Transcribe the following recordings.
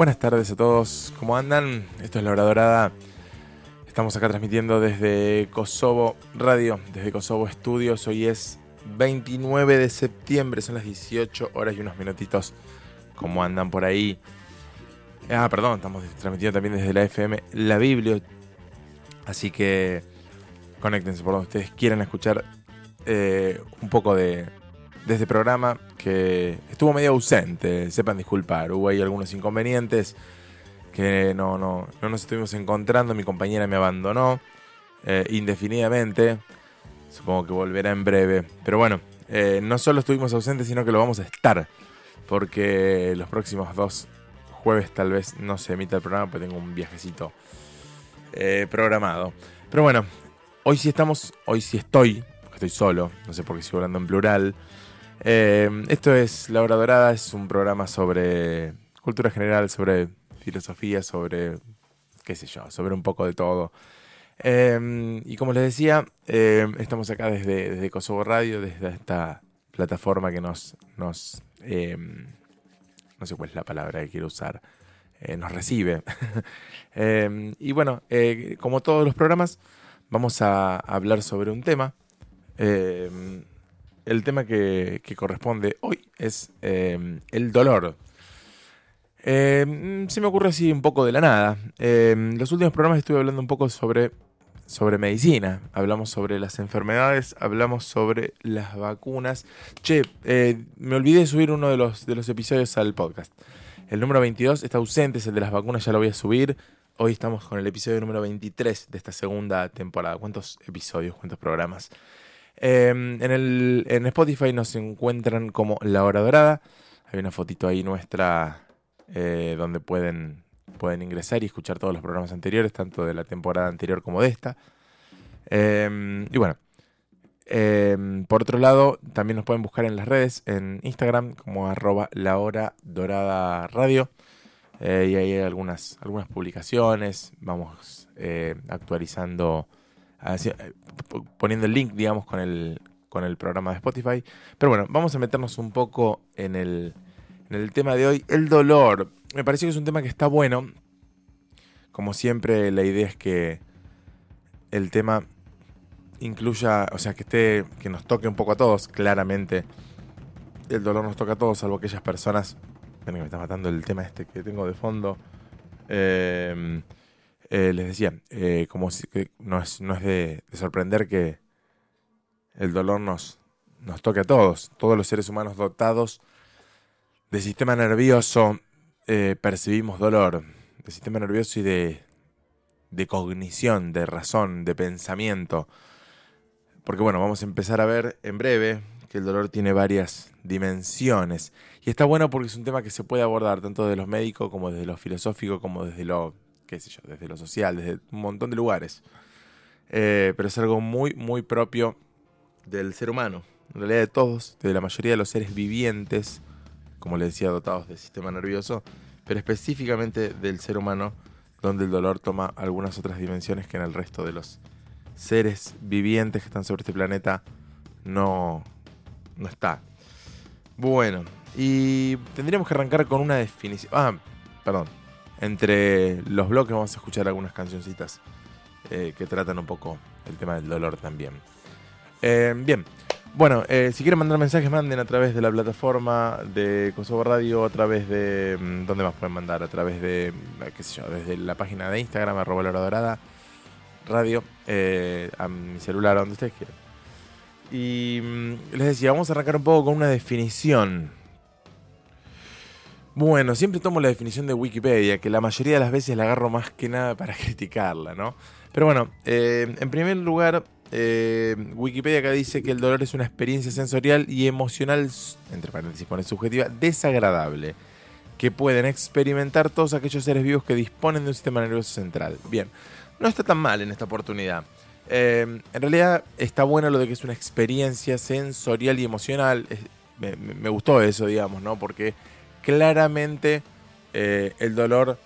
Buenas tardes a todos, ¿cómo andan? Esto es La Hora Dorada. Estamos acá transmitiendo desde Kosovo Radio, desde Kosovo Estudios. Hoy es 29 de septiembre, son las 18 horas y unos minutitos. ¿Cómo andan por ahí? Ah, perdón, estamos transmitiendo también desde la FM La Biblia. Así que conéctense por donde ustedes quieran escuchar eh, un poco de, de este programa que estuvo medio ausente, sepan disculpar, hubo ahí algunos inconvenientes que no, no, no nos estuvimos encontrando, mi compañera me abandonó eh, indefinidamente, supongo que volverá en breve, pero bueno, eh, no solo estuvimos ausentes, sino que lo vamos a estar, porque los próximos dos jueves tal vez no se emita el programa, porque tengo un viajecito eh, programado. Pero bueno, hoy sí estamos, hoy sí estoy, porque estoy solo, no sé por qué sigo hablando en plural. Eh, esto es La Hora Dorada, es un programa sobre cultura general, sobre filosofía, sobre, qué sé yo, sobre un poco de todo. Eh, y como les decía, eh, estamos acá desde, desde, Kosovo Radio, desde esta plataforma que nos, nos no sé cuál es la palabra que quiero usar, nos recibe. y bueno, como todos los programas, vamos a hablar sobre un tema el tema que, corresponde hoy es em, el dolor. Em, se me ocurre así un poco de la nada. Em, los últimos programas estuve hablando un poco sobre, sobre medicina. Hablamos sobre las enfermedades, hablamos sobre las vacunas. Che, eh, me olvidé de subir uno de los, de los episodios al podcast. El número 22 está ausente, es el de las vacunas, ya lo voy a subir. Hoy estamos con el episodio número 23 de esta segunda temporada. ¿Cuántos episodios, cuántos programas? Em, en, el, en Spotify nos encuentran como La Hora Dorada. Hay una fotito ahí nuestra eh, donde pueden, pueden ingresar y escuchar todos los programas anteriores, tanto de la temporada anterior como de esta. Em, y bueno, em, por otro lado, también nos pueden buscar en las redes, en Instagram como arroba la hora dorada radio. Eh, y ahí hay algunas, algunas publicaciones, vamos eh, actualizando eh, poniendo el link, digamos, con el, con el programa de Spotify. Pero bueno, vamos a meternos un poco en el, en el tema de hoy. El dolor. Me parece que es un tema que está bueno. Como siempre, la idea es que el tema incluya, o sea, que esté, que nos toque un poco a todos, claramente. El dolor nos toca a todos, salvo aquellas personas. Ven que me está matando el tema este que tengo de fondo. Eh, eh, les decía, eh, como si, no es, no es de, sorprender que el dolor nos, nos toque a todos, todos los seres humanos dotados de sistema nervioso eh, percibimos dolor, de sistema nervioso y de, de cognición, de razón, de pensamiento. Porque bueno, vamos a empezar a ver en breve que el dolor tiene varias dimensiones. Y está bueno porque es un tema que se puede abordar tanto desde los médicos como desde lo filosófico, como desde lo qué sé yo, desde lo social, desde un montón de lugares. Eh, pero es algo muy, muy propio del ser humano, en realidad de todos, de la mayoría de los seres vivientes, como les decía, dotados del sistema nervioso, pero específicamente del ser humano, donde el dolor toma algunas otras dimensiones que en el resto de los seres vivientes que están sobre este planeta no, no está. Bueno, y tendríamos que arrancar con una definición. Ah, perdón, entre los bloques vamos a escuchar algunas cancioncitas eh, que tratan un poco el tema del dolor también. Eh, bien, bueno, eh, si quieren mandar mensajes, manden a través de la plataforma de Kosovo Radio, a través de. Mm, ¿Dónde más pueden mandar? A través de. qué sé yo, desde la página de Instagram, arroba la dorada, radio, a mi celular, donde ustedes quieran. Y mm, les decía, vamos a arrancar un poco con una definición bueno, siempre tomo la definición de Wikipedia, que la mayoría de las veces la agarro más que nada para criticarla, ¿no? Pero bueno, eh, en primer lugar, eh, Wikipedia acá dice que el dolor es una experiencia sensorial y emocional, entre paréntesis pone subjetiva, desagradable, que pueden experimentar todos aquellos seres vivos que disponen de un sistema nervioso central. Bien, no está tan mal en esta oportunidad. Eh, en realidad está bueno lo de que es una experiencia sensorial y emocional. me, me, gustó eso, digamos, ¿no? Porque claramente eh, el dolor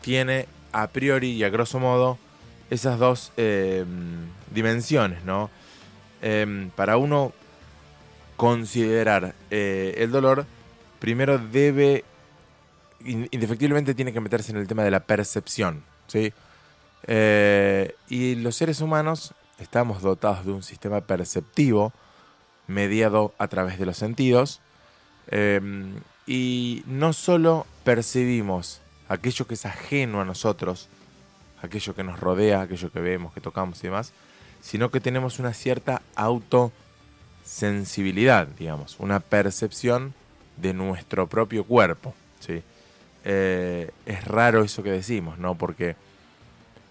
tiene a priori y a grosso modo esas dos em, dimensiones, ¿no? Em, para uno considerar eh, el dolor, primero debe indefectiblemente tiene que meterse en el tema de la percepción, ¿sí? Eh, y los seres humanos estamos dotados de un sistema perceptivo mediado a través de los sentidos em, y no solo percibimos aquello que es ajeno a nosotros, aquello que nos rodea, aquello que vemos, que tocamos y demás, sino que tenemos una cierta autosensibilidad, digamos, una percepción de nuestro propio cuerpo. ¿sí? Eh, es raro eso que decimos, ¿no? Porque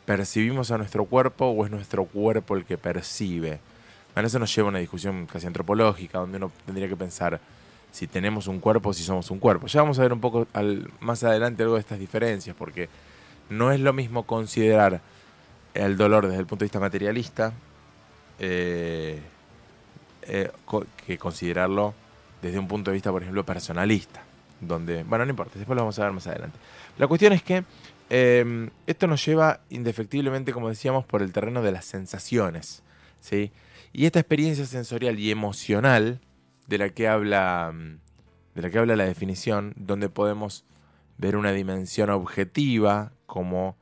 percibimos a nuestro cuerpo o es nuestro cuerpo el que percibe. Bueno, eso nos lleva a una discusión casi antropológica, donde uno tendría que pensar si tenemos un cuerpo si somos un cuerpo. Ya vamos a ver un poco al, más adelante algo de estas diferencias, porque no es lo mismo considerar el dolor desde el punto de vista materialista eh, eh, que considerarlo desde un punto de vista, por ejemplo, personalista. Donde, bueno, no importa, después lo vamos a ver más adelante. La cuestión es que em, esto nos lleva indefectiblemente, como decíamos, por el terreno de las sensaciones. ¿sí? Y esta experiencia sensorial y emocional de la que habla, de la, que habla la definición, donde podemos ver una dimensión objetiva como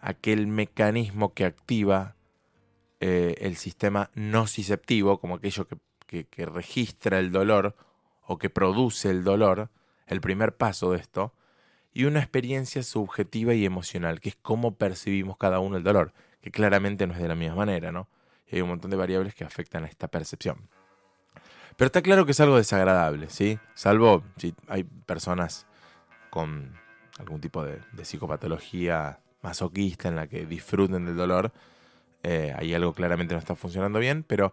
aquel mecanismo que activa eh, el sistema nociceptivo, como aquello que, que, registra el dolor o que produce el dolor, el primer paso de esto, y una experiencia subjetiva y emocional, que es cómo percibimos cada uno el dolor, que claramente no es de la misma manera, ¿no? Y hay un montón de variables que afectan a esta percepción. Pero está claro que es algo desagradable, ¿sí? Salvo si hay personas con algún tipo de, psicopatología masoquista en la que disfruten del dolor, eh, ahí algo claramente no está funcionando bien, pero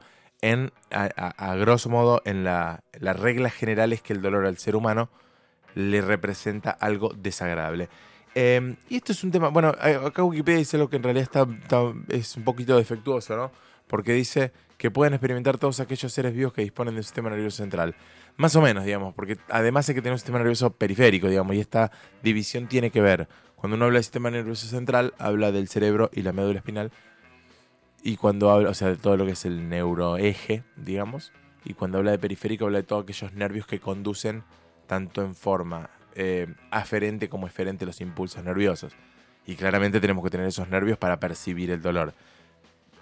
a, grosso modo, en la, la, regla general es que el dolor al ser humano le representa algo desagradable. Em, y esto es un tema, bueno, acá Wikipedia dice lo que en realidad está, es un poquito defectuoso, ¿no? Porque dice que pueden experimentar todos aquellos seres vivos que disponen de un sistema nervioso central. Más o menos, digamos, porque además hay que tener un sistema nervioso periférico, digamos, y esta división tiene que ver. Cuando uno habla del sistema nervioso central, habla del cerebro y la médula espinal. Y cuando habla, o sea, de todo lo que es el neuroeje, digamos. Y cuando habla de periférico, habla de todos aquellos nervios que conducen tanto en forma eh, aferente como eferente los impulsos nerviosos. Y claramente tenemos que tener esos nervios para percibir el dolor.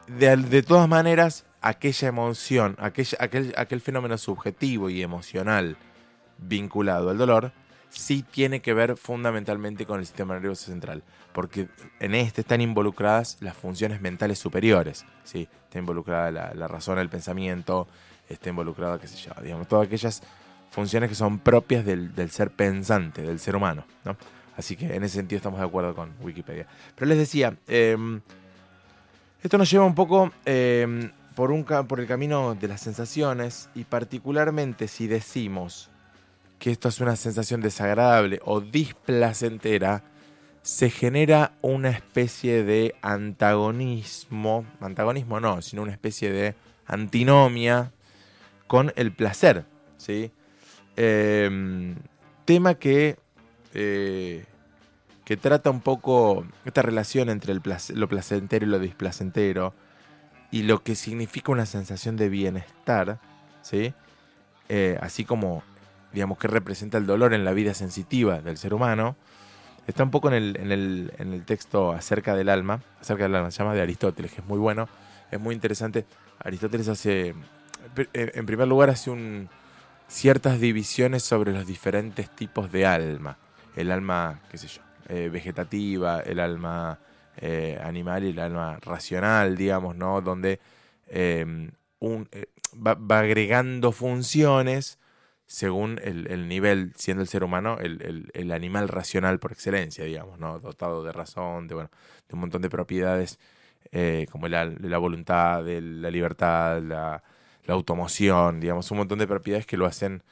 de todas maneras, aquella emoción, aquel, aquel fenómeno subjetivo y emocional vinculado al dolor, sí tiene que ver fundamentalmente con el sistema nervioso central, porque en este están involucradas las funciones mentales superiores, ¿sí? está involucrada la, razón, el pensamiento, está involucrada, qué sé yo, digamos, todas aquellas funciones que son propias del, ser pensante, del ser humano. ¿no? Así que en ese sentido estamos de acuerdo con Wikipedia. Pero les decía, em, esto nos lleva un poco em, por, por el camino de las sensaciones y particularmente si decimos que esto es una sensación desagradable o displacentera, se genera una especie de antagonismo, antagonismo no, sino una especie de antinomia con el placer, ¿sí? Em, tema que, eh, que trata un poco esta relación entre el lo placentero y lo displacentero, y lo que significa una sensación de bienestar, ¿sí? Eh, así como, digamos, que representa el dolor en la vida sensitiva del ser humano, está un poco en el, en el, en el texto acerca del alma, acerca del alma, se llama de Aristóteles, que es muy bueno, es muy interesante. Aristóteles hace, en primer lugar, hace un, ciertas divisiones sobre los diferentes tipos de alma. El alma, qué sé yo, eh, vegetativa, el alma eh, animal y el alma racional, digamos, ¿no? Donde em, eh, va, agregando funciones según el, nivel, siendo el ser humano el, animal racional por excelencia, digamos, ¿no? Dotado de razón, de, bueno, de un montón de propiedades eh, como la, voluntad, la libertad, la, automoción, digamos, un montón de propiedades que lo hacen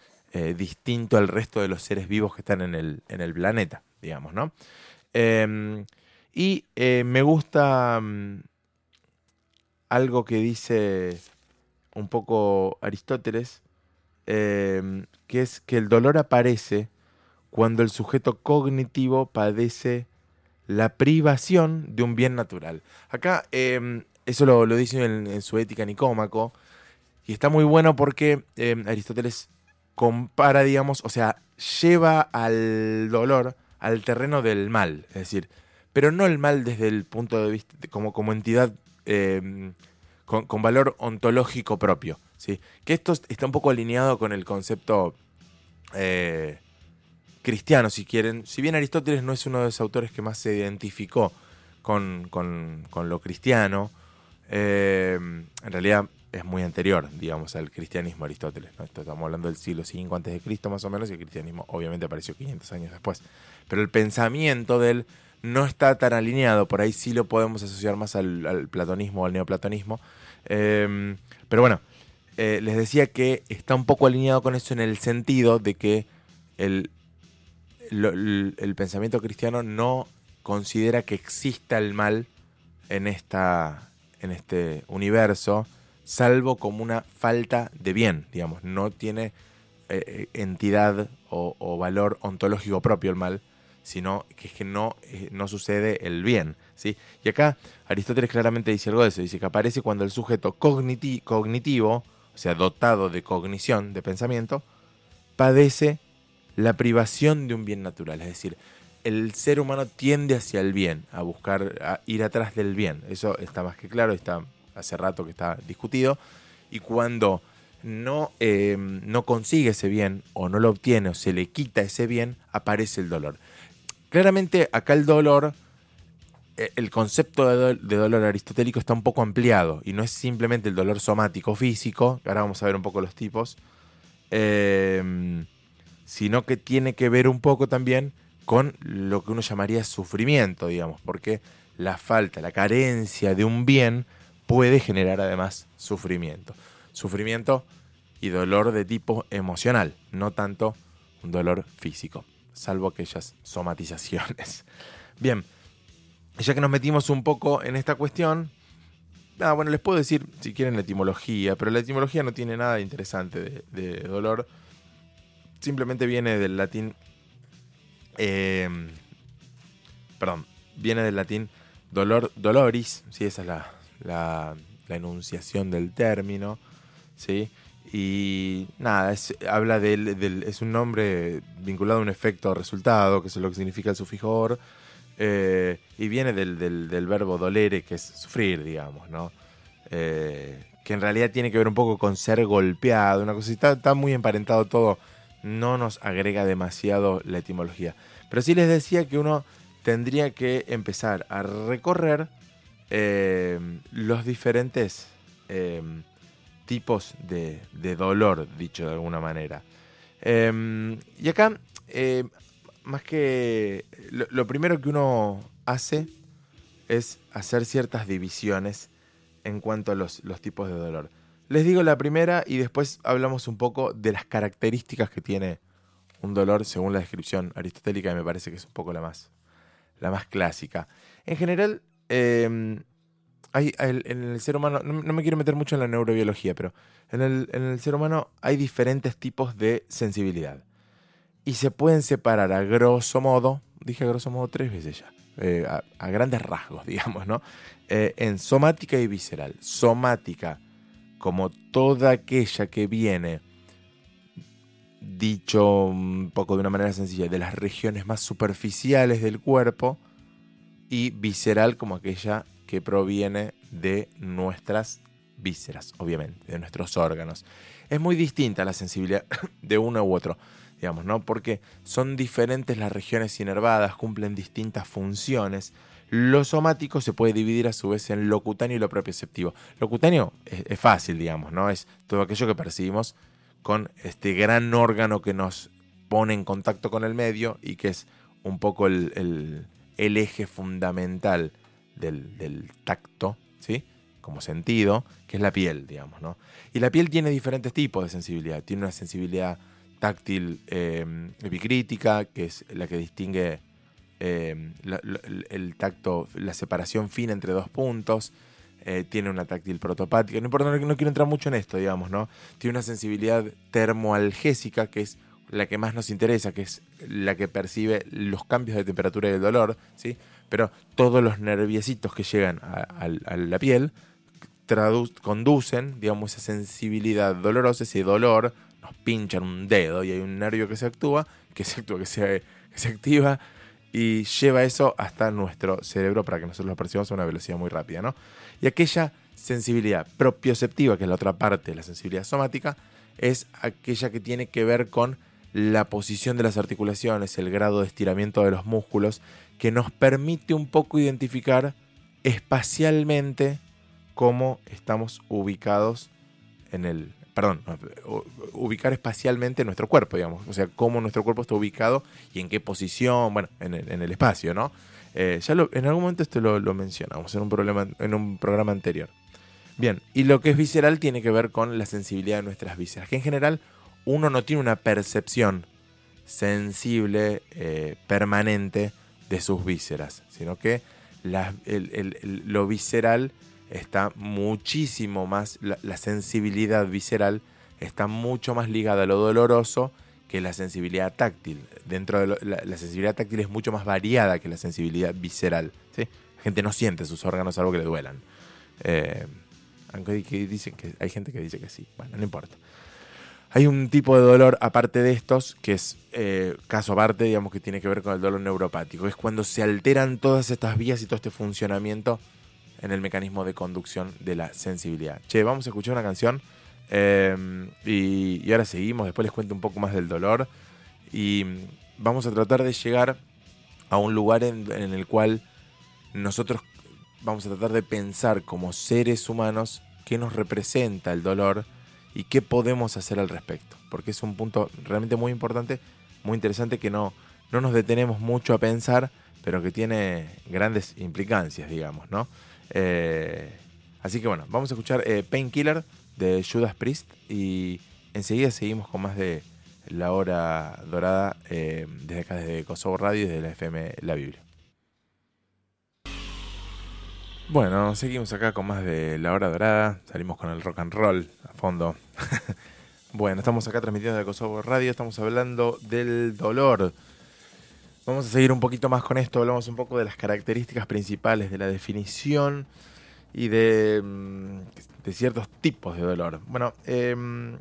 distinto al resto de los seres vivos que están en el, en el planeta, digamos, ¿no? Em, y eh, me gusta mm, algo que dice un poco Aristóteles, em, que es que el dolor aparece cuando el sujeto cognitivo padece la privación de un bien natural. Acá em, eso lo, dice en, su ética Nicómaco, y está muy bueno porque Aristóteles compara, digamos, o sea, lleva al dolor al terreno del mal, es decir, pero no el mal desde el punto de vista como, como entidad em, con, valor ontológico propio, ¿sí? que esto está un poco alineado con el concepto eh, cristiano, si quieren. Si bien Aristóteles no es uno de los autores que más se identificó con, lo cristiano, eh, en realidad es muy anterior, digamos, al cristianismo Aristóteles. estamos hablando del siglo V antes de Cristo más o menos y el cristianismo obviamente apareció 500 años después. Pero el pensamiento de él no está tan alineado, por ahí sí lo podemos asociar más al, platonismo o al neoplatonismo. Eh, pero bueno, eh, les decía que está un poco alineado con eso en el sentido de que el, el, pensamiento cristiano no considera que exista el mal en, esta, en este universo, salvo como una falta de bien, digamos, no tiene eh, entidad o, valor ontológico propio el mal, sino que es que no, eh, no sucede el bien. ¿sí? Y acá Aristóteles claramente dice algo de eso, dice que aparece cuando el sujeto cognitivo o sea, dotado de cognición, de pensamiento, padece la privación de un bien natural. Es decir, el ser humano tiende hacia el bien, a buscar, a ir atrás del bien. Eso está más que claro, está hace rato que está discutido. Y cuando no, eh, no consigue ese bien, o no lo obtiene, o se le quita ese bien, aparece el dolor. Claramente acá el dolor eh, el concepto de, dolor aristotélico está un poco ampliado y no es simplemente el dolor somático físico, ahora vamos a ver un poco los tipos, em, sino que tiene que ver un poco también con lo que uno llamaría sufrimiento, digamos, porque la falta, la carencia de un bien puede generar además sufrimiento. Sufrimiento y dolor de tipo emocional, no tanto un dolor físico, salvo aquellas somatizaciones. Bien, ya que nos metimos un poco en esta cuestión, ah, bueno, les puedo decir si quieren la etimología, pero la etimología no tiene nada interesante de, dolor. Simplemente viene del latín. Em, perdón, viene del latín dolor, doloris, ¿sí? esa es la, enunciación del término, ¿sí? Y nada, habla del, es un nombre vinculado a un efecto resultado, que es lo que significa el sufijo or, eh, y viene del, verbo dolere, que es sufrir, digamos, ¿no? Eh, que en realidad tiene que ver un poco con ser golpeado, una cosa está, está, muy emparentado todo, no nos agrega demasiado la etimología. Pero sí les decía que uno tendría que empezar a recorrer eh, los diferentes tipos de, de, dolor, dicho de alguna manera. y acá más que lo, primero que uno hace es hacer ciertas divisiones en cuanto a los, tipos de dolor. Les digo la primera y después hablamos un poco de las características que tiene un dolor según la descripción aristotélica y me parece que es un poco la más, la más clásica. En general, em, en el ser humano, no, me quiero meter mucho en la neurobiología, pero en el, en el ser humano hay diferentes tipos de sensibilidad y se pueden separar a grosso modo, dije a grosso modo tres veces ya, eh, a, grandes rasgos, digamos, ¿no? Eh, en somática y visceral. Somática, como toda aquella que viene, dicho un poco de una manera sencilla, de las regiones más superficiales del cuerpo, y visceral como aquella que proviene de nuestras vísceras, obviamente, de nuestros órganos. Es muy distinta la sensibilidad de uno u otro digamos, ¿no? Porque son diferentes las regiones inervadas, cumplen distintas funciones. Lo somático se puede dividir a su vez en lo cutáneo y lo propioceptivo. Lo cutáneo es, fácil, digamos, ¿no? Es todo aquello que percibimos con este gran órgano que nos pone en contacto con el medio y que es un poco el, eje fundamental del, tacto, ¿sí? Como sentido, que es la piel, digamos, ¿no? Y la piel tiene diferentes tipos de sensibilidad. Tiene una sensibilidad táctil em, epicrítica, que es la que distingue em, el tacto, la separación fina entre dos puntos. Eh, tiene una táctil protopática. No importa, no, quiero entrar mucho en esto, digamos, ¿no? Tiene una sensibilidad termoalgésica, que es la que más nos interesa, que es la que percibe los cambios de temperatura y de dolor, ¿sí? Pero todos los nerviecitos que llegan a, la piel conducen, digamos, esa sensibilidad dolorosa, ese dolor nos pinchan un dedo y hay un nervio que se actúa, que se actúa, que se, se activa, y lleva eso hasta nuestro cerebro para que nosotros lo percibamos a una velocidad muy rápida, ¿no? Y aquella sensibilidad propioceptiva, que es la otra parte de la sensibilidad somática, es aquella que tiene que ver con la posición de las articulaciones, el grado de estiramiento de los músculos, que nos permite un poco identificar espacialmente cómo estamos ubicados en el, perdón, ubicar espacialmente nuestro cuerpo, digamos, o sea, cómo nuestro cuerpo está ubicado y en qué posición, bueno, en el, espacio, ¿no? Eh, ya en algún momento esto lo, mencionamos en un, problema, en un programa anterior. Bien, y lo que es visceral tiene que ver con la sensibilidad de nuestras vísceras, que en general uno no tiene una percepción sensible, eh, permanente de sus vísceras, sino que lo visceral está muchísimo más, la, sensibilidad visceral está mucho más ligada a lo doloroso que la sensibilidad táctil. Dentro de la, sensibilidad táctil es mucho más variada que la sensibilidad visceral. ¿sí? La gente no siente sus órganos algo que le duelan. Eh, aunque dicen que hay gente que dice que sí. Bueno, no importa. Hay un tipo de dolor aparte de estos, que es eh, caso aparte, digamos, que tiene que ver con el dolor neuropático. Es cuando se alteran todas estas vías y todo este funcionamiento en el mecanismo de conducción de la sensibilidad. Che, vamos a escuchar una canción em, y, ahora seguimos. Después les cuento un poco más del dolor y vamos a tratar de llegar a un lugar en el cual nosotros vamos a tratar de pensar como seres humanos qué nos representa el dolor y qué podemos hacer al respecto. Porque es un punto realmente muy importante, muy interesante que no, no nos detenemos mucho a pensar, pero que tiene grandes implicancias, digamos, ¿no? Eh, así que bueno, vamos a escuchar eh, Painkiller de Judas Priest y enseguida seguimos con más de la hora dorada eh, desde acá, desde Kosovo Radio y desde la FM La Biblia. Bueno, seguimos acá con más de la hora dorada. Salimos con el rock and roll a fondo. bueno, estamos acá transmitiendo de Kosovo Radio. Estamos hablando del dolor. Vamos a seguir un poquito más con esto. Hablamos un poco de las características principales de la definición y de, mm, ciertos tipos de dolor. Bueno, em,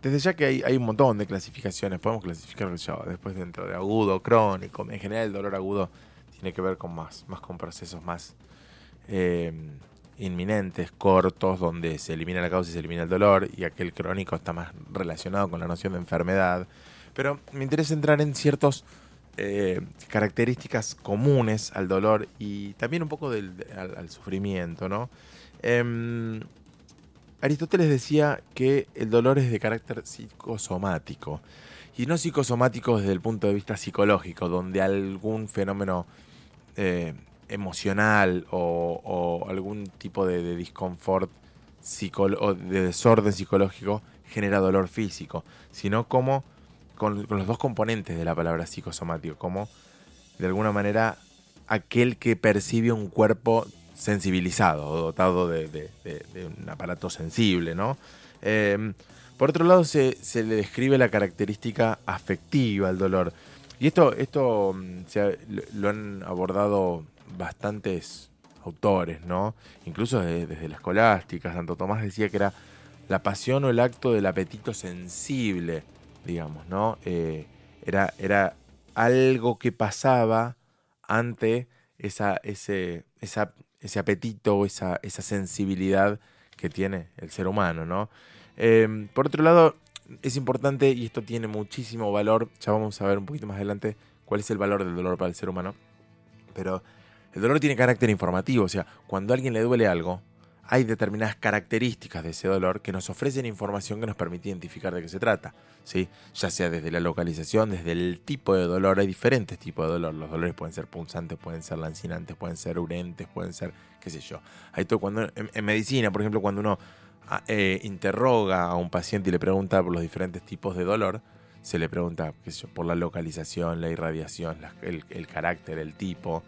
desde ya que hay, un montón de clasificaciones. Podemos clasificar después dentro de agudo, crónico. En general, el dolor agudo tiene que ver con más, más con procesos más eh, inminentes, cortos, donde se elimina la causa y se elimina el dolor, y aquel crónico está más relacionado con la noción de enfermedad. Pero me interesa entrar en ciertas eh, características comunes al dolor y también un poco del, al, sufrimiento, ¿no? Em, Aristóteles decía que el dolor es de carácter psicosomático. Y no psicosomático desde el punto de vista psicológico, donde algún fenómeno eh, emocional o, algún tipo de, de disconfort o de desorden psicológico genera dolor físico, sino como con, los dos componentes de la palabra psicosomático, como de alguna manera aquel que percibe un cuerpo sensibilizado o dotado de, un aparato sensible, ¿no? Em, por otro lado, se, se, le describe la característica afectiva al dolor. Y esto, esto mm, se, lo han abordado bastantes autores, ¿no? Incluso desde, la escolástica, Santo Tomás decía que era la pasión o el acto del apetito sensible, digamos, ¿no? Eh, era, era algo que pasaba ante esa, ese, ese apetito o esa, esa sensibilidad que tiene el ser humano, ¿no? Eh, por otro lado, es importante, y esto tiene muchísimo valor, ya vamos a ver un poquito más adelante cuál es el valor del dolor para el ser humano, pero el dolor tiene carácter informativo, o sea, cuando a alguien le duele algo, hay determinadas características de ese dolor que nos ofrecen información que nos permite identificar de qué se trata, ¿sí? Ya sea desde la localización, desde el tipo de dolor, hay diferentes tipos de dolor. Los dolores pueden ser punzantes, pueden ser lancinantes, pueden ser urentes, pueden ser, qué sé yo. Hay todo cuando en, medicina, por ejemplo, cuando uno ah, eh, interroga a un paciente y le pregunta por los diferentes tipos de dolor, se le pregunta, por la localización, la irradiación, el carácter, el tipo.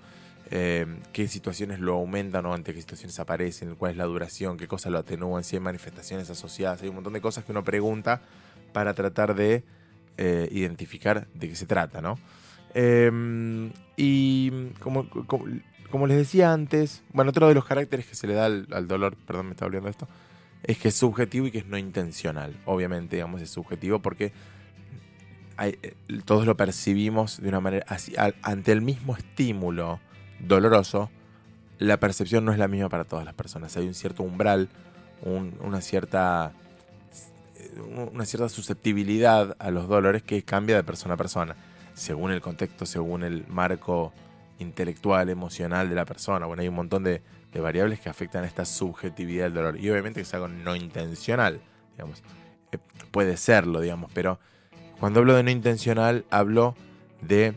Eh, qué situaciones lo aumentan o ante qué situaciones aparecen, cuál es la duración, qué cosas lo atenúan, si hay manifestaciones asociadas, hay un montón de cosas que uno pregunta para tratar de eh, identificar de qué se trata, ¿no? Em, y como, como, les decía antes, bueno, otro de los caracteres que se le da al, dolor, perdón, me está olvidando esto, es que es subjetivo y que es no intencional. Obviamente, digamos, es subjetivo porque eh, todos lo percibimos de una manera así, ante el mismo estímulo doloroso, la percepción no es la misma para todas las personas. Hay un cierto umbral, una cierta una cierta susceptibilidad a los dolores que cambia de persona a persona, según el contexto, según el marco intelectual, emocional de la persona. Bueno, hay un montón de, variables que afectan esta subjetividad del dolor. Y obviamente que es algo no intencional, digamos. Eh, puede serlo, digamos, pero cuando hablo de no intencional, hablo de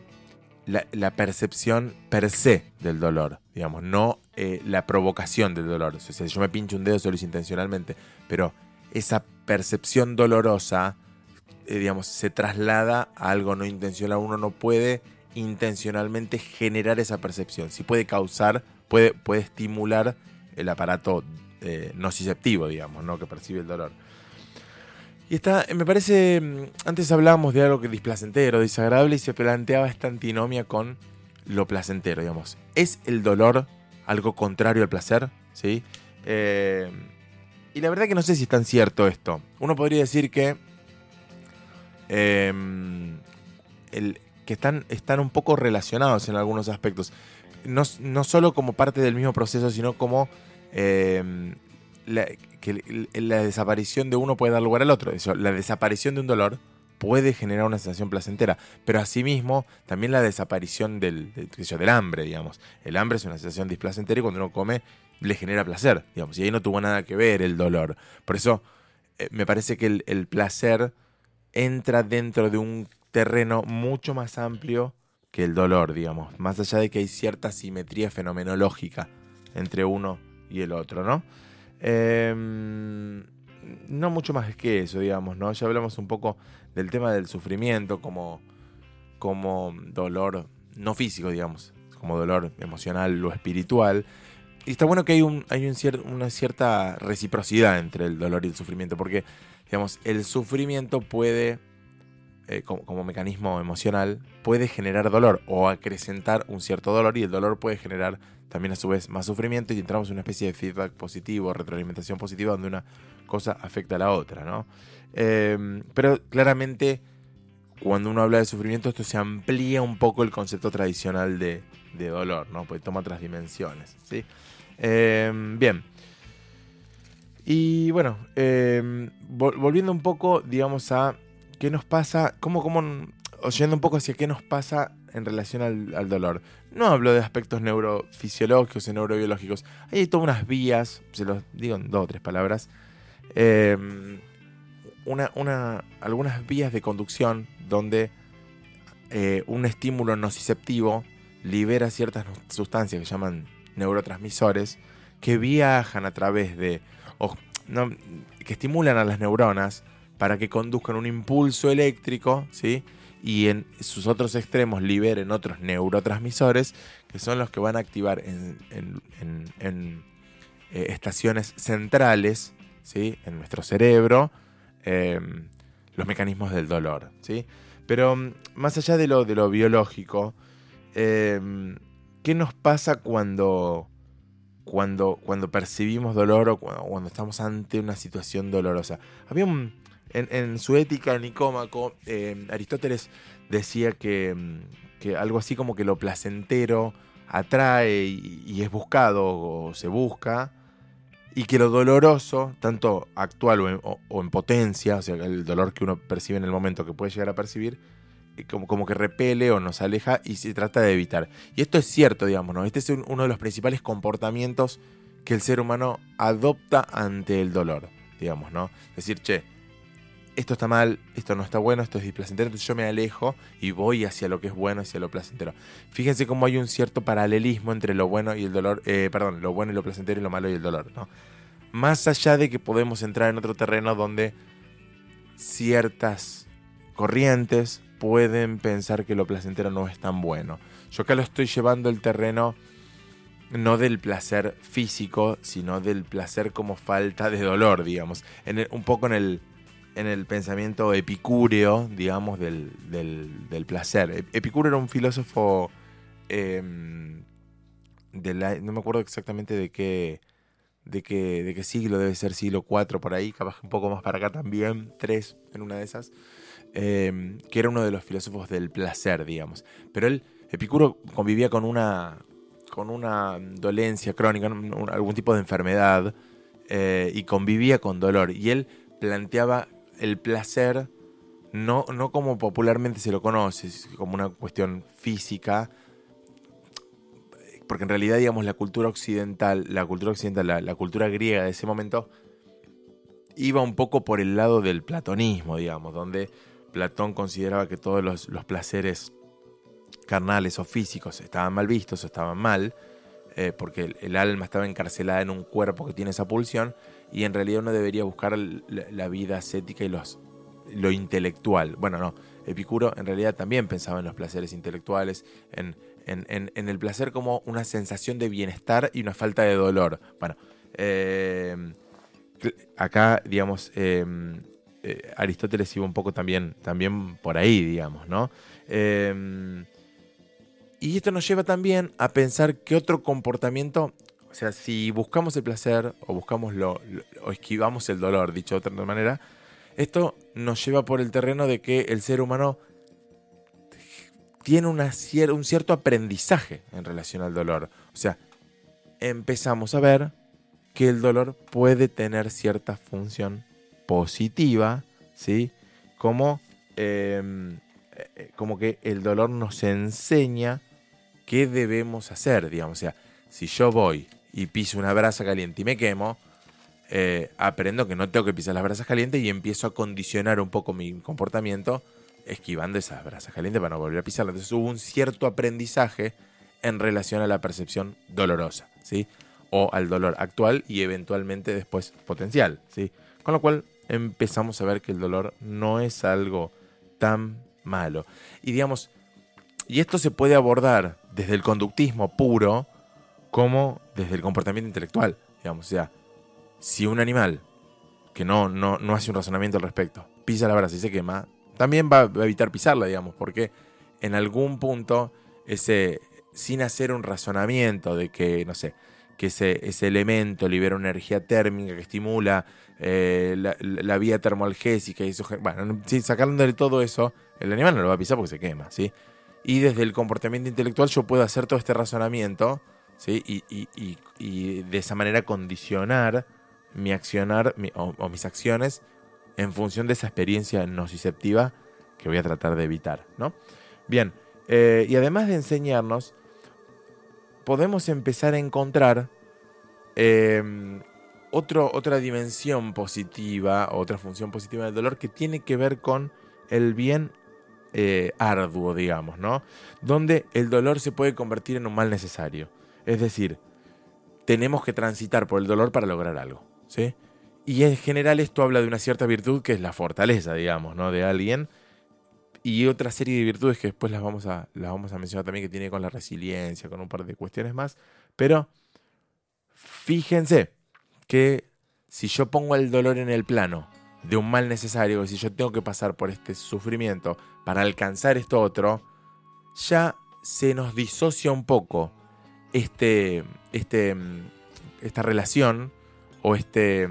la, percepción per se del dolor, digamos, no eh, la provocación del dolor. O sea, si yo me pincho un dedo, solo es intencionalmente, pero esa percepción dolorosa, eh, digamos, se traslada a algo no intencional. Uno no puede intencionalmente generar esa percepción. Si puede causar, puede, puede estimular el aparato eh, nociceptivo, digamos, ¿no? que percibe el dolor. Y está, me parece, mm, antes hablábamos de algo que displacentero, desagradable, y se planteaba esta antinomia con lo placentero, digamos. ¿Es el dolor algo contrario al placer? ¿Sí? Eh, y la verdad que no sé si es tan cierto esto. Uno podría decir que. Em, que están, están un poco relacionados en algunos aspectos. No, no solo como parte del mismo proceso, sino como em, la, que la desaparición de uno puede dar lugar al otro. Eso, la desaparición de un dolor puede generar una sensación placentera, pero asimismo también la desaparición del, del hambre, digamos. El hambre es una sensación displacentera y cuando uno come le genera placer, digamos, y ahí no tuvo nada que ver el dolor. Por eso eh, me parece que el, placer entra dentro de un terreno mucho más amplio que el dolor, digamos, más allá de que hay cierta simetría fenomenológica entre uno y el otro, ¿no? Em, no mucho más que eso, digamos, ¿no? Ya hablamos un poco del tema del sufrimiento como, como dolor no físico, digamos, como dolor emocional o espiritual, y está bueno que hay, un, hay una cierta reciprocidad entre el dolor y el sufrimiento, porque, digamos, el sufrimiento puede, eh, como, mecanismo emocional, puede generar dolor o acrecentar un cierto dolor y el dolor puede generar también a su vez más sufrimiento y entramos en una especie de feedback positivo, retroalimentación positiva, donde una cosa afecta a la otra, ¿no? Em, pero claramente, cuando uno habla de sufrimiento, esto se amplía un poco el concepto tradicional de, de dolor, ¿no? Porque toma otras dimensiones, ¿sí? Em, bien. Y bueno, em, volviendo un poco, digamos, a qué nos pasa, cómo, cómo, oyendo un poco hacia qué nos pasa en relación al, dolor. No hablo de aspectos neurofisiológicos y neurobiológicos. Hay todas unas vías, se los digo en dos o tres palabras, em, una, algunas vías de conducción donde eh, un estímulo nociceptivo libera ciertas sustancias que llaman neurotransmisores que viajan a través de, que estimulan a las neuronas para que conduzcan un impulso eléctrico, ¿sí? Y en sus otros extremos liberen otros neurotransmisores que son los que van a activar en, eh, estaciones centrales, ¿sí? En nuestro cerebro, em, los mecanismos del dolor, ¿sí? Pero mm, más allá de lo, de lo biológico, em, ¿Qué nos pasa cuando, cuando, cuando percibimos dolor o cuando, estamos ante una situación dolorosa? Había un, en, su ética Nicómaco, eh, Aristóteles decía que, que, algo así como que lo placentero atrae y, es buscado o se busca, y que lo doloroso, tanto actual o en, potencia, o sea, el dolor que uno percibe en el momento que puede llegar a percibir, como, como, que repele o nos aleja y se trata de evitar. Y esto es cierto, digamos, ¿no? Este es uno de los principales comportamientos que el ser humano adopta ante el dolor, digamos, ¿no? Decir, che, esto está mal, esto no está bueno, esto es displacentero, entonces yo me alejo y voy hacia lo que es bueno, hacia lo placentero. Fíjense cómo hay un cierto paralelismo entre lo bueno y el dolor, eh, perdón, lo bueno y lo placentero y lo malo y el dolor, ¿no? Más allá de que podemos entrar en otro terreno donde ciertas corrientes pueden pensar que lo placentero no es tan bueno. Yo acá lo estoy llevando el terreno no del placer físico, sino del placer como falta de dolor, digamos. Un poco en el, en el pensamiento epicúreo, digamos, del, placer. Epicúreo era un filósofo em, de no me acuerdo exactamente de qué, de qué, de qué siglo, debe ser siglo IV por ahí, capaz un poco más para acá también, tres en una de esas. eh, que era uno de los filósofos del placer, digamos. Pero él, Epicuro, convivía con una, con una dolencia crónica, algún tipo de enfermedad, eh, y convivía con dolor. Y él planteaba el placer no, no como popularmente se lo conoce, como una cuestión física, porque en realidad, digamos, la cultura occidental, la cultura occidental, la, cultura griega de ese momento, iba un poco por el lado del platonismo, digamos, donde Platón consideraba que todos los, placeres carnales o físicos estaban mal vistos o estaban mal, eh, porque el, alma estaba encarcelada en un cuerpo que tiene esa pulsión, y en realidad uno debería buscar la, vida ascética y los, lo intelectual. Bueno, no, Epicuro en realidad también pensaba en los placeres intelectuales, en, en, el placer como una sensación de bienestar y una falta de dolor. Bueno, eh, acá, digamos, eh, eh, Aristóteles iba un poco también, también por ahí, digamos, ¿no? y esto nos lleva también a pensar que otro comportamiento, o sea, si buscamos el placer o buscamos lo, o esquivamos el dolor, dicho de otra manera, esto nos lleva por el terreno de que el ser humano tiene un cierto aprendizaje en relación al dolor. O sea, empezamos a ver que el dolor puede tener cierta función positiva, ¿sí? Como, em, eh, como que el dolor nos enseña qué debemos hacer, digamos. O sea, si yo voy y piso una brasa caliente y me quemo, eh, aprendo que no tengo que pisar las brasas calientes y empiezo a condicionar un poco mi comportamiento esquivando esas brasas calientes para no volver a pisarlas. Entonces hubo un cierto aprendizaje en relación a la percepción dolorosa, ¿sí? O al dolor actual y eventualmente después potencial, ¿sí? Con lo cual empezamos a ver que el dolor no es algo tan malo. Y digamos, y esto se puede abordar desde el conductismo puro como desde el comportamiento intelectual, digamos, o sea, si un animal que no, no, no hace un razonamiento al respecto pisa la brasa y se quema, también va a evitar pisarla, digamos, porque en algún punto ese, sin hacer un razonamiento de que, no sé, que ese, elemento libera una energía térmica que estimula eh, la, vía termoalgésica y eso, bueno, sin de todo eso, el animal no lo va a pisar porque se quema, ¿sí? Y desde el comportamiento intelectual yo puedo hacer todo este razonamiento, ¿sí? Y, de esa manera condicionar mi accionar o mis acciones en función de esa experiencia nociceptiva que voy a tratar de evitar, ¿no? Bien, eh, y además de enseñarnos, podemos empezar a encontrar em, otra dimensión positiva, otra función positiva del dolor que tiene que ver con el bien eh, arduo, digamos, ¿no? Donde el dolor se puede convertir en un mal necesario. Es decir, tenemos que transitar por el dolor para lograr algo, ¿sí? Y en general esto habla de una cierta virtud que es la fortaleza, digamos, ¿no? De alguien. Y otra serie de virtudes que después las vamos a, las vamos a mencionar también que tiene con la resiliencia, con un par de cuestiones más. Pero fíjense que si yo pongo el dolor en el plano de un mal necesario, si yo tengo que pasar por este sufrimiento para alcanzar esto otro, ya se nos disocia un poco este, este, esta relación o este,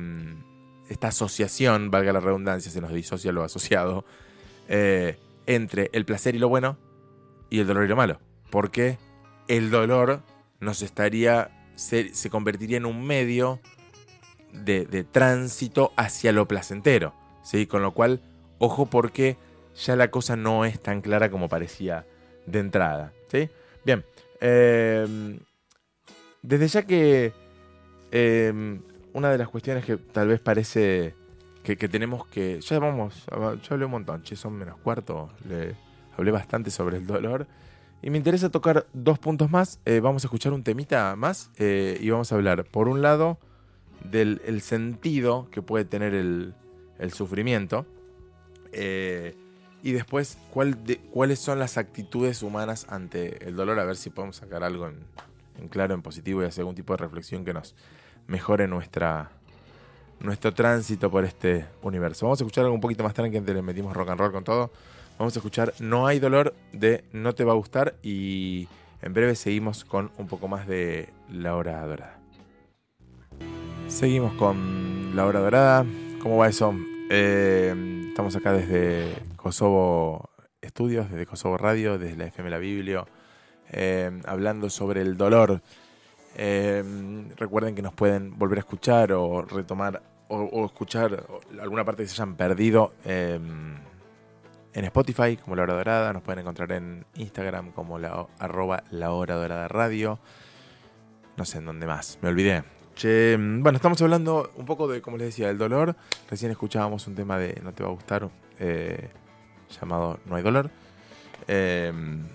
esta asociación, valga la redundancia, se nos disocia lo asociado, eh, entre el placer y lo bueno y el dolor y lo malo. Porque el dolor nos estaría, se, convertiría en un medio de, tránsito hacia lo placentero. ¿sí? Con lo cual, ojo porque ya la cosa no es tan clara como parecía de entrada. ¿sí? Bien, eh, desde ya que eh, una de las cuestiones que tal vez parece que, tenemos que. Ya vamos, yo hablé un montón, che, son menos cuarto, le hablé bastante sobre el dolor. Y me interesa tocar dos puntos más. Eh, vamos a escuchar un temita más eh, y vamos a hablar, por un lado, del sentido que puede tener el, sufrimiento. Eh, y después, cuál cuáles son las actitudes humanas ante el dolor. A ver si podemos sacar algo en, en claro, en positivo y hacer algún tipo de reflexión que nos, mejore nuestra, nuestro tránsito por este universo. Vamos a escuchar algo un poquito más tarde que le metimos rock and roll con todo. Vamos a escuchar No hay dolor de No te va a gustar y en breve seguimos con un poco más de La Hora Dorada. Seguimos con La Hora Dorada. ¿Cómo va eso? Eh, estamos acá desde Kosovo Estudios, desde Kosovo Radio, desde la FM La Biblio, eh, hablando sobre el dolor. Eh, recuerden que nos pueden volver a escuchar o retomar o, escuchar alguna parte que se hayan perdido en Spotify como La Hora Dorada. Nos pueden encontrar en Instagram como la, arroba La Hora Dorada Radio. No sé en dónde más, me olvidé. bueno, estamos hablando un poco de, como les decía, del dolor. Recién escuchábamos un tema de No te va a gustar. Eh, llamado No hay dolor. Em,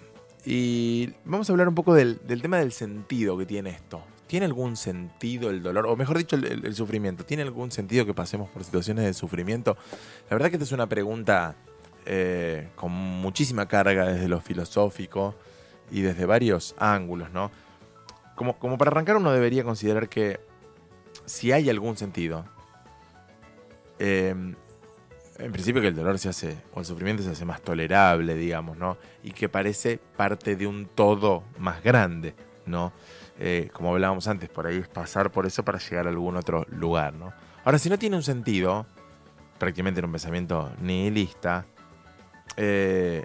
y vamos a hablar un poco del, tema del sentido que tiene esto. ¿Tiene algún sentido el dolor? O mejor dicho, el, sufrimiento. ¿Tiene algún sentido que pasemos por situaciones de sufrimiento? La verdad que esta es una pregunta eh, con muchísima carga desde lo filosófico y desde varios ángulos, ¿no? Como, como para arrancar uno debería considerar que si hay algún sentido, eh, en principio que el dolor se hace, o el sufrimiento se hace más tolerable, digamos, ¿no? Y que parece parte de un todo más grande, ¿no? Eh, como hablábamos antes, por ahí es pasar por eso para llegar a algún otro lugar, ¿no? Ahora, si no tiene un sentido, prácticamente en un pensamiento nihilista, eh,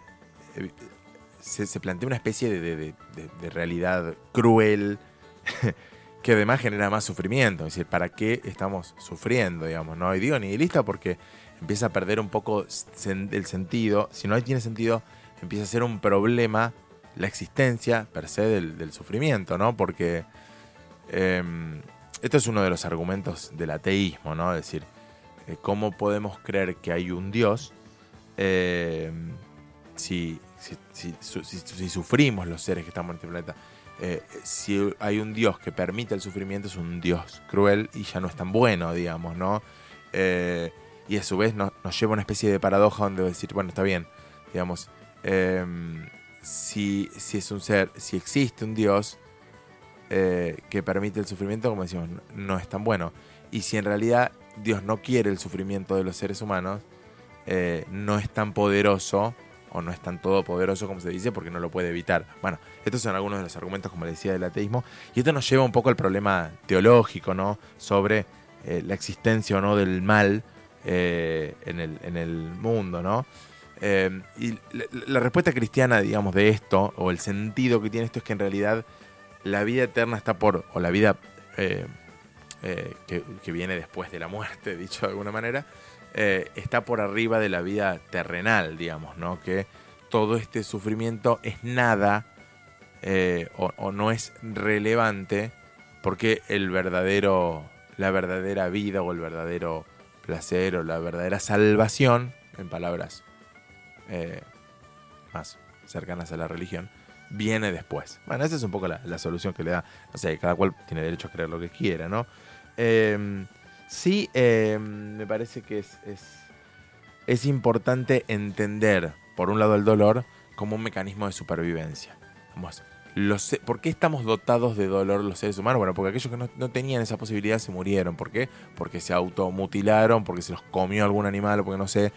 se, plantea una especie de, de realidad cruel que además genera más sufrimiento. Es decir, ¿para qué estamos sufriendo, digamos? ¿no? Y digo nihilista porque empieza a perder un poco el sentido. Si no tiene sentido, empieza a ser un problema la existencia per se del, sufrimiento, ¿no? Porque em, esto es uno de los argumentos del ateísmo, ¿no? Es decir, eh, ¿cómo podemos creer que hay un Dios em, si, si, sufrimos los seres que estamos en este planeta? Eh, si hay un Dios que permite el sufrimiento, es un Dios cruel y ya no es tan bueno, digamos, ¿no? Eh, y a su vez nos, lleva a una especie de paradoja donde decir, bueno, está bien, digamos, em, si, si, es un ser, si existe un Dios eh, que permite el sufrimiento, como decimos, no, es tan bueno. Y si en realidad Dios no quiere el sufrimiento de los seres humanos, no es tan poderoso o no es tan todopoderoso como se dice porque no lo puede evitar. Bueno, estos son algunos de los argumentos, como le decía, del ateísmo. Y esto nos lleva un poco al problema teológico, ¿no? Sobre eh, la existencia o no del mal eh, en, el, en, el, mundo, ¿no? Eh, y la, respuesta cristiana, digamos, de esto, o el sentido que tiene esto, es que en realidad la vida eterna está por, o la vida que, viene después de la muerte, dicho de alguna manera, está por arriba de la vida terrenal, digamos, ¿no? Que todo este sufrimiento es nada o, o, no es relevante porque el verdadero, la verdadera vida o el verdadero placer o la verdadera salvación, en palabras eh, más cercanas a la religión, viene después. Bueno, esa es un poco la, solución que le da. No sé, cada cual tiene derecho a creer lo que quiera, ¿no? Em, sí, em, me parece que es, es, importante entender, por un lado, el dolor como un mecanismo de supervivencia. Vamos, ¿Por qué estamos dotados de dolor los seres humanos? Bueno, porque aquellos que no, tenían esa posibilidad se murieron. ¿Por qué? Porque se automutilaron, porque se los comió algún animal, o porque no sé,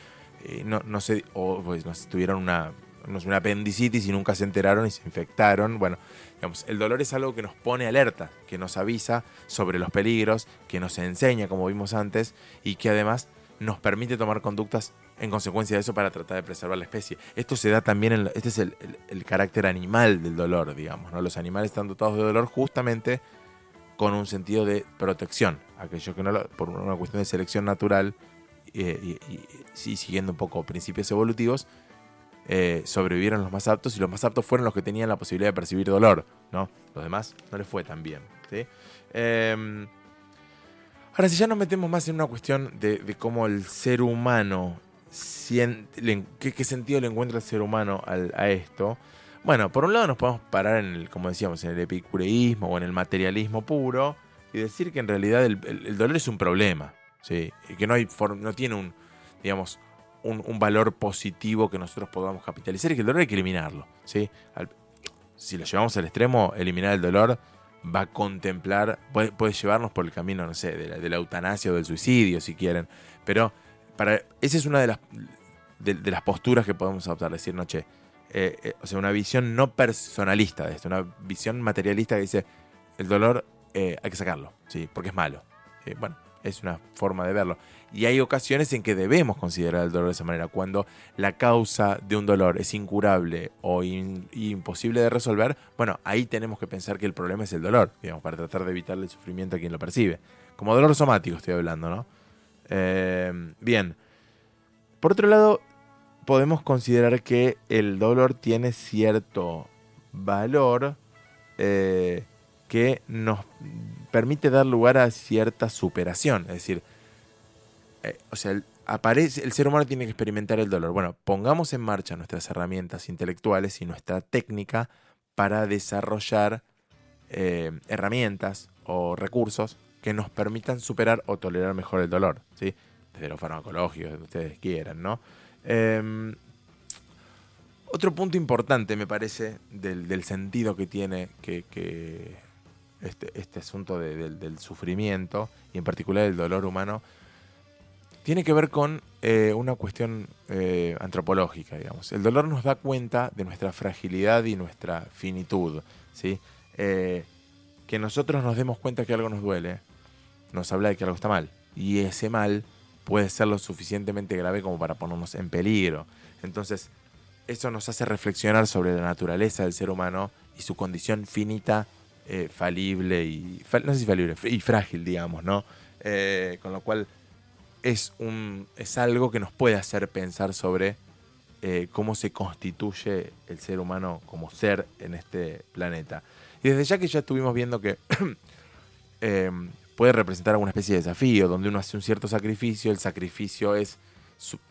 eh, no, no sé, o pues no tuvieron una, una apendicitis y nunca se enteraron y se infectaron. Bueno, digamos, el dolor es algo que nos pone alerta, que nos avisa sobre los peligros, que nos enseña, como vimos antes, y que además nos permite tomar conductas en consecuencia de eso para tratar de preservar la especie. Esto se da también, en, este es el, carácter animal del dolor, digamos. ¿no? Los animales están dotados de dolor justamente con un sentido de protección. Aquellos que no, por una cuestión de selección natural eh, y, siguiendo un poco principios evolutivos, eh, sobrevivieron los más aptos y los más aptos fueron los que tenían la posibilidad de percibir dolor. ¿no? Los demás no les fue tan bien. ¿sí? Em, ahora, si ya nos metemos más en una cuestión de cómo el ser humano qué, sentido le encuentra el ser humano a esto. Bueno, por un lado nos podemos parar en el, como decíamos, en el epicureísmo o en el materialismo puro y decir que en realidad el, dolor es un problema, ¿sí? y que no, hay no tiene un, digamos, un, valor positivo que nosotros podamos capitalizar y que el dolor hay que eliminarlo. ¿sí? si lo llevamos al extremo, eliminar el dolor va a contemplar, puede, llevarnos por el camino, no sé, de la, de eutanasia o del suicidio, si quieren, pero esa es una de las, de, las posturas que podemos adoptar, decir, no, che, eh, eh, o sea, una visión no personalista de esto, una visión materialista que dice, el dolor eh, hay que sacarlo, ¿sí? porque es malo. bueno, es una forma de verlo. Y hay ocasiones en que debemos considerar el dolor de esa manera. Cuando la causa de un dolor es incurable o imposible de resolver, bueno, ahí tenemos que pensar que el problema es el dolor, digamos, para tratar de evitarle el sufrimiento a quien lo percibe. Como dolor somático estoy hablando, ¿no? Eh, bien. Por otro lado, podemos considerar que el dolor tiene cierto valor eh, que nos permite dar lugar a cierta superación. Es decir, eh, o sea, el, aparece, el ser humano tiene que experimentar el dolor. Bueno, pongamos en marcha nuestras herramientas intelectuales y nuestra técnica para desarrollar eh, herramientas o recursos que nos permitan superar o tolerar mejor el dolor, ¿sí? Desde lo farmacológico, que ustedes quieran, ¿no? Em, otro punto importante, me parece, del, sentido que tiene que, este, este, asunto del sufrimiento, y en particular el dolor humano, tiene que ver con eh, una cuestión eh, antropológica, digamos. El dolor nos da cuenta de nuestra fragilidad y nuestra finitud, ¿sí? Eh, que nosotros nos demos cuenta que algo nos duele, nos habla de que algo está mal. Y ese mal puede ser lo suficientemente grave como para ponernos en peligro. Entonces, eso nos hace reflexionar sobre la naturaleza del ser humano y su condición finita, falible y... no sé si falible, y frágil, digamos, ¿no? con lo cual es, un, es algo que nos puede hacer pensar sobre eh, cómo se constituye el ser humano como ser en este planeta. Y desde ya que ya estuvimos viendo que em, puede representar alguna especie de desafío, donde uno hace un cierto sacrificio, el sacrificio es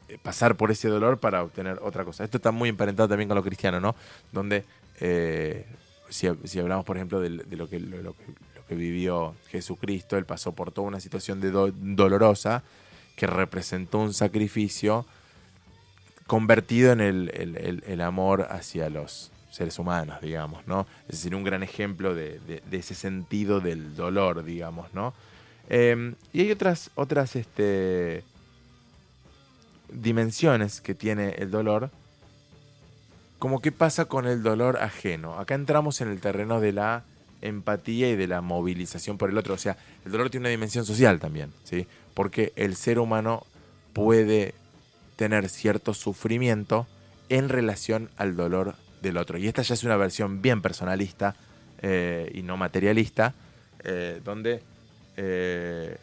eh, pasar por ese dolor para obtener otra cosa. Esto está muy emparentado también con lo cristiano, ¿no? Donde eh, si, hablamos, por ejemplo, de, lo, que, lo, que, vivió Jesucristo, él pasó por toda una situación de dolorosa que representó un sacrificio convertido en el, amor hacia los seres humanos, digamos, ¿no? Es decir, un gran ejemplo de, ese sentido del dolor, digamos, ¿no? Em, y hay otras, otras este, dimensiones que tiene el dolor, como qué pasa con el dolor ajeno. Acá entramos en el terreno de la empatía y de la movilización por el otro. O sea, el dolor tiene una dimensión social también, ¿sí? porque el ser humano puede tener cierto sufrimiento en relación al dolor del otro. Y esta ya es una versión bien personalista eh, y no materialista, eh, donde eh,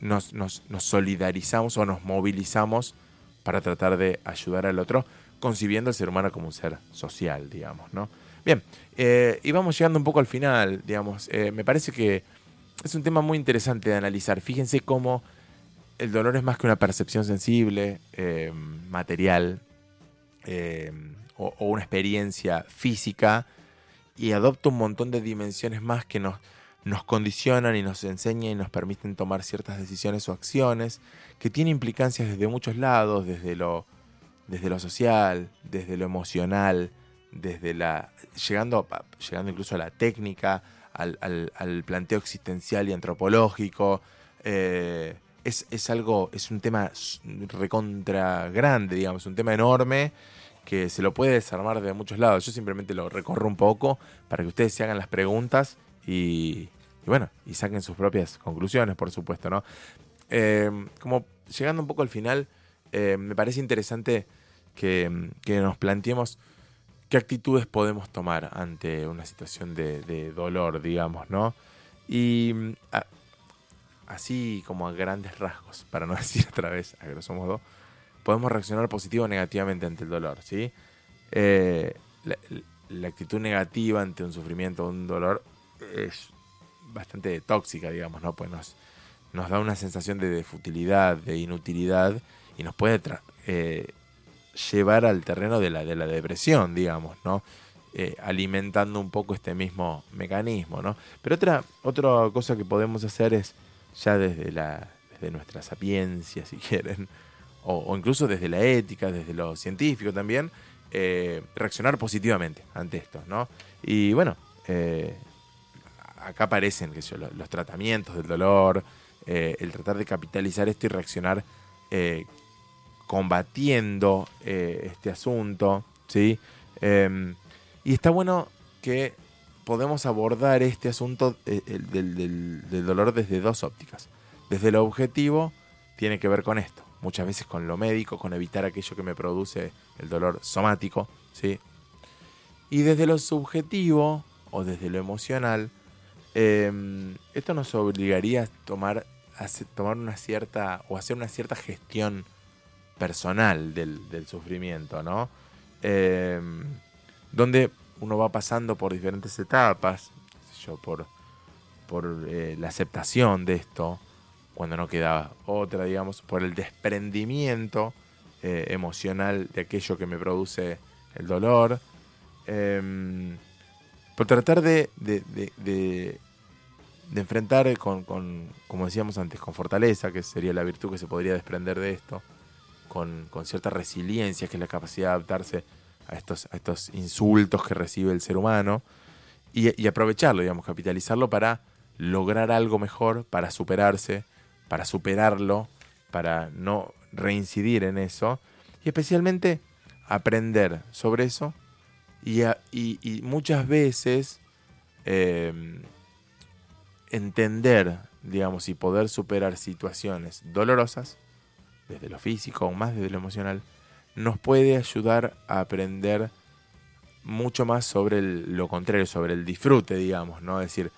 nos, solidarizamos o nos movilizamos para tratar de ayudar al otro, concibiendo al ser humano como un ser social, digamos, ¿no? Bien, y vamos llegando un poco al final, digamos. me parece que es un tema muy interesante de analizar. Fíjense cómo el dolor es más que una percepción sensible, eh, material, eh, o, una experiencia física, y adopta un montón de dimensiones más que nos, nos condicionan y nos enseñan y nos permiten tomar ciertas decisiones o acciones, que tiene implicancias desde muchos lados, desde lo, desde lo social, desde lo emocional, desde la. llegando, llegando incluso a la técnica, al, planteo existencial y antropológico. Eh, es, algo, es un tema recontra grande, digamos, un tema enorme que se lo puede desarmar de muchos lados. Yo simplemente lo recorro un poco para que ustedes se hagan las preguntas y, bueno, y saquen sus propias conclusiones, por supuesto, ¿no? Eh, como llegando un poco al final, eh, me parece interesante que, nos planteemos qué actitudes podemos tomar ante una situación de, dolor, digamos, ¿no? Y mm, así como a grandes rasgos, para no decir otra vez, a grosso modo, podemos reaccionar positivo o negativamente ante el dolor, ¿sí? Eh, la, actitud negativa ante un sufrimiento o un dolor es bastante tóxica, digamos, ¿no? Pues nos, da una sensación de, futilidad, de inutilidad y nos puede eh, llevar al terreno de la, de la depresión, digamos, ¿no? Eh, alimentando un poco este mismo mecanismo, ¿no? Pero otra, otra cosa que podemos hacer es, ya desde, la, desde nuestra sapiencia, si quieren, o, incluso desde la ética, desde lo científico también, eh, reaccionar positivamente ante esto, ¿no? Y bueno, eh, acá aparecen que los, los, tratamientos del dolor, el tratar de capitalizar esto y reaccionar combatiendo eh, este asunto, ¿sí? Em, y está bueno que podemos abordar este asunto eh, del, dolor desde dos ópticas. desde el objetivo tiene que ver con esto. Muchas veces con lo médico, con evitar aquello que me produce el dolor somático, ¿sí? Y desde lo subjetivo o desde lo emocional, em, esto nos obligaría a tomar, a tomar una cierta o hacer una cierta gestión personal del, sufrimiento, ¿no? Em, donde uno va pasando por diferentes etapas, yo, por, por eh, la aceptación de esto, cuando no queda otra, digamos, por el desprendimiento eh, emocional de aquello que me produce el dolor, em, por tratar de, de, enfrentar con, como decíamos antes, con fortaleza, que sería la virtud que se podría desprender de esto, con, cierta resiliencia, que es la capacidad de adaptarse a estos, insultos que recibe el ser humano, y, y aprovecharlo, digamos, capitalizarlo para lograr algo mejor, para superarse, para superarlo, para no reincidir en eso, y especialmente aprender sobre eso y, y, muchas veces em, entender, digamos, y poder superar situaciones dolorosas, desde lo físico o más desde lo emocional, nos puede ayudar a aprender mucho más sobre lo contrario, sobre el disfrute, digamos, ¿no? Es decir,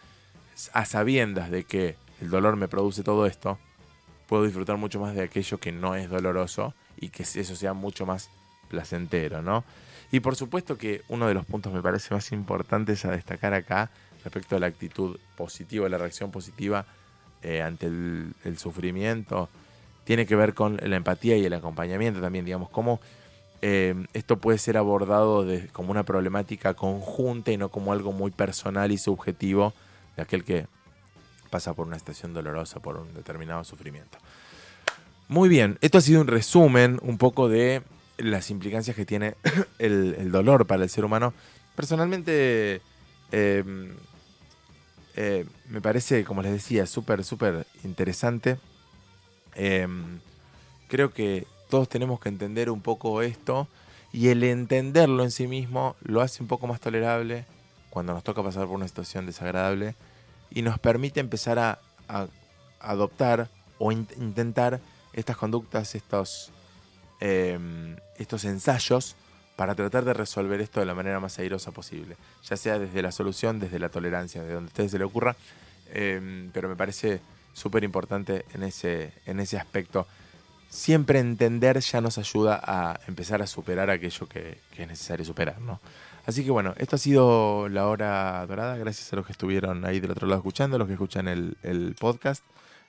a sabiendas de que el dolor me produce todo esto, puedo disfrutar mucho más de aquello que no es doloroso y que eso sea mucho más placentero, ¿no? Y por supuesto que uno de los puntos me parece más importantes a destacar acá respecto a la actitud positiva, la reacción positiva eh, ante el, sufrimiento, tiene que ver con la empatía y el acompañamiento también, digamos, cómo eh, esto puede ser abordado como una problemática conjunta y no como algo muy personal y subjetivo de aquel que pasa por una estación dolorosa, por un determinado sufrimiento. Muy bien, esto ha sido un resumen un poco de las implicancias que tiene el, dolor para el ser humano. Personalmente, em, eh, me parece, como les decía, súper, súper interesante. Em, creo que todos tenemos que entender un poco esto y el entenderlo en sí mismo lo hace un poco más tolerable cuando nos toca pasar por una situación desagradable y nos permite empezar a, adoptar o intentar estas conductas, estos, em, estos ensayos para tratar de resolver esto de la manera más airosa posible, ya sea desde la solución, desde la tolerancia, de donde a ustedes se le ocurra, em, pero me parece súper importante en ese, en ese aspecto. Siempre entender ya nos ayuda a empezar a superar aquello que, es necesario superar, ¿no? Así que bueno, esto ha sido la hora dorada. Gracias a los que estuvieron ahí del otro lado escuchando, los que escuchan el, podcast.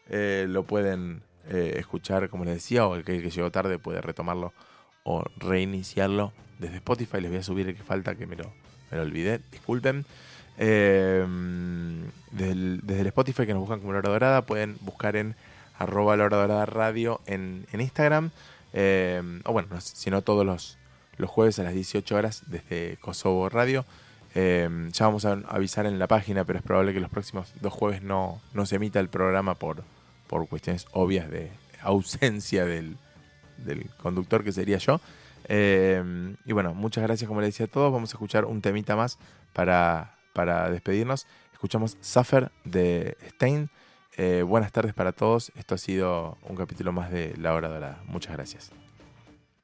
Eh, lo pueden eh, escuchar, como les decía, o el que, llegó tarde puede retomarlo o reiniciarlo desde Spotify. Les voy a subir el que falta, que me me lo olvidé. Disculpen. Eh, desde, el, Spotify que nos buscan como la hora dorada, pueden buscar en arroba la dorada radio en, Instagram. o bueno, si no todos los los jueves a las 18 horas desde Kosovo Radio. Em, ya vamos a avisar en la página, pero es probable que los próximos dos jueves no, no se emita el programa por, por cuestiones obvias de ausencia del, conductor que sería yo. Em, y bueno, muchas gracias como le decía a todos. Vamos a escuchar un temita más para, para despedirnos. Escuchamos Suffer de Stein. Eh, buenas tardes para todos. Esto ha sido un capítulo más de La Hora Dorada. Muchas gracias.